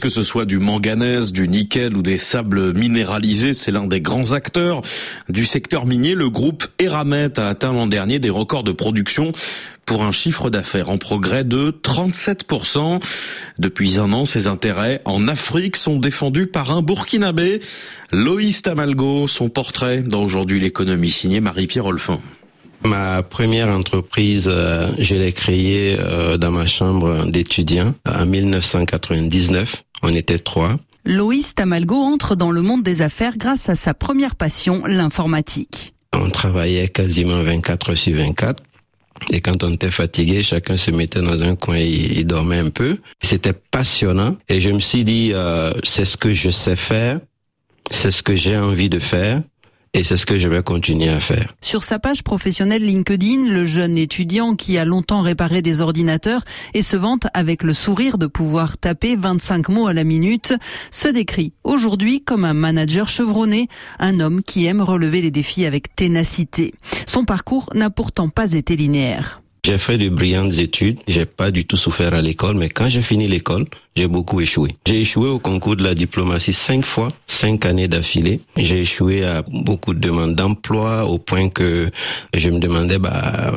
Que ce soit du manganèse, du nickel ou des sables minéralisés, c'est l'un des grands acteurs du secteur minier. Le groupe Eramet a atteint l'an dernier des records de production pour un chiffre d'affaires en progrès de 37%. Depuis un an, ses intérêts en Afrique sont défendus par un Burkinabé, Loïs Tamalgo, son portrait dans Aujourd'hui l'économie signé Marie-Pierre Olfin. Ma première entreprise, euh, je l'ai créée euh, dans ma chambre d'étudiant en 1999. On était trois. Loïs Tamalgo entre dans le monde des affaires grâce à sa première passion, l'informatique. On travaillait quasiment 24 sur 24. Et quand on était fatigué, chacun se mettait dans un coin et, dormait un peu. C'était passionnant. Et je me suis dit, euh, c'est ce que je sais faire, c'est ce que j'ai envie de faire. Et c'est ce que je vais continuer à faire. Sur sa page professionnelle LinkedIn, le jeune étudiant qui a longtemps réparé des ordinateurs et se vante avec le sourire de pouvoir taper 25 mots à la minute, se décrit aujourd'hui comme un manager chevronné, un homme qui aime relever les défis avec ténacité. Son parcours n'a pourtant pas été linéaire. J'ai fait de brillantes études, j'ai pas du tout souffert à l'école, mais quand j'ai fini l'école, j'ai beaucoup échoué. J'ai échoué au concours de la diplomatie cinq fois, cinq années d'affilée. J'ai échoué à beaucoup de demandes d'emploi au point que je me demandais, bah,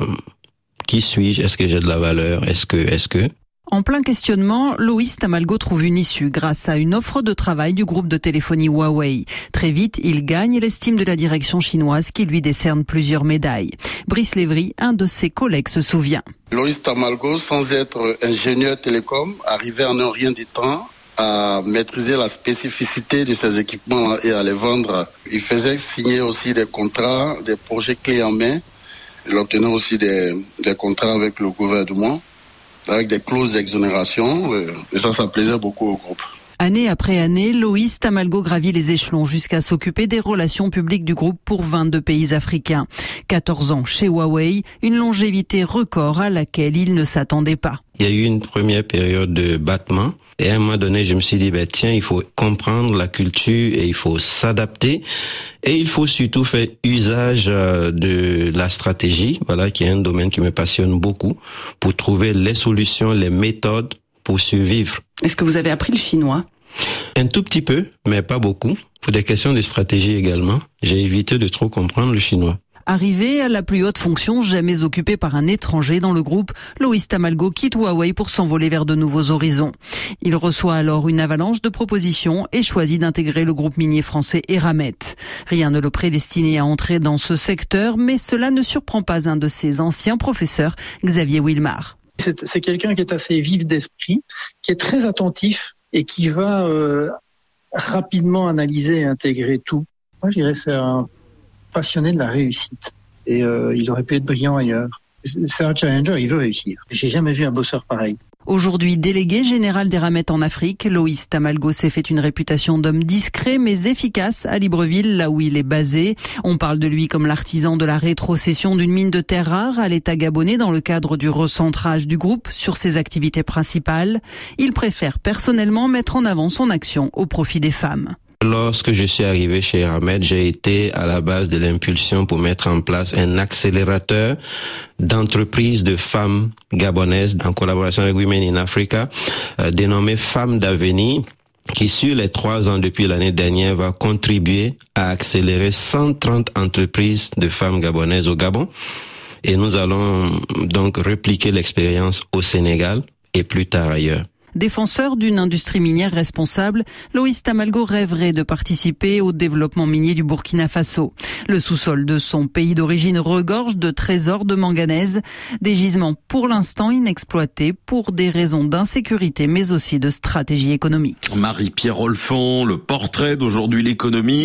qui suis-je? Est-ce que j'ai de la valeur? Est-ce que, est-ce que? En plein questionnement, Loïs Tamalgo trouve une issue grâce à une offre de travail du groupe de téléphonie Huawei. Très vite, il gagne l'estime de la direction chinoise qui lui décerne plusieurs médailles. Brice Lévry, un de ses collègues, se souvient. Loïs Tamalgo, sans être ingénieur télécom, arrivait en un rien du temps à maîtriser la spécificité de ses équipements et à les vendre. Il faisait signer aussi des contrats, des projets clés en main. Il obtenait aussi des, contrats avec le gouvernement avec des clauses d'exonération. Euh, et ça, ça plaisait beaucoup au groupe. Année après année, Loïs Tamalgo gravit les échelons jusqu'à s'occuper des relations publiques du groupe pour 22 pays africains. 14 ans chez Huawei, une longévité record à laquelle il ne s'attendait pas. Il y a eu une première période de battement. Et à un moment donné, je me suis dit, ben, tiens, il faut comprendre la culture et il faut s'adapter. Et il faut surtout faire usage euh, de la stratégie, voilà, qui est un domaine qui me passionne beaucoup, pour trouver les solutions, les méthodes pour survivre. Est-ce que vous avez appris le chinois? Un tout petit peu, mais pas beaucoup. Pour des questions de stratégie également, j'ai évité de trop comprendre le chinois. Arrivé à la plus haute fonction jamais occupée par un étranger dans le groupe, Loïs Tamalgo quitte Huawei pour s'envoler vers de nouveaux horizons. Il reçoit alors une avalanche de propositions et choisit d'intégrer le groupe minier français Eramet. Rien ne le prédestinait à entrer dans ce secteur, mais cela ne surprend pas un de ses anciens professeurs, Xavier Wilmar. C'est quelqu'un qui est assez vif d'esprit, qui est très attentif et qui va euh, rapidement analyser et intégrer tout. Moi, je dirais c'est un passionné de la réussite et euh, il aurait pu être brillant ailleurs. C'est un challenger, il veut réussir. J'ai jamais vu un bosseur pareil. Aujourd'hui délégué général des ramettes en Afrique, Loïs Tamalgo s'est fait une réputation d'homme discret mais efficace à Libreville, là où il est basé. On parle de lui comme l'artisan de la rétrocession d'une mine de terre rare à l'État gabonais dans le cadre du recentrage du groupe sur ses activités principales. Il préfère personnellement mettre en avant son action au profit des femmes. Lorsque je suis arrivé chez Eramet, j'ai été à la base de l'impulsion pour mettre en place un accélérateur d'entreprises de femmes gabonaises en collaboration avec Women in Africa, euh, dénommé Femmes d'avenir qui sur les trois ans depuis l'année dernière va contribuer à accélérer 130 entreprises de femmes gabonaises au Gabon. Et nous allons donc répliquer l'expérience au Sénégal et plus tard ailleurs. Défenseur d'une industrie minière responsable, Loïs Tamalgo rêverait de participer au développement minier du Burkina Faso. Le sous-sol de son pays d'origine regorge de trésors de manganèse, des gisements pour l'instant inexploités pour des raisons d'insécurité mais aussi de stratégie économique. Marie-Pierre Olfon, le portrait d'aujourd'hui l'économie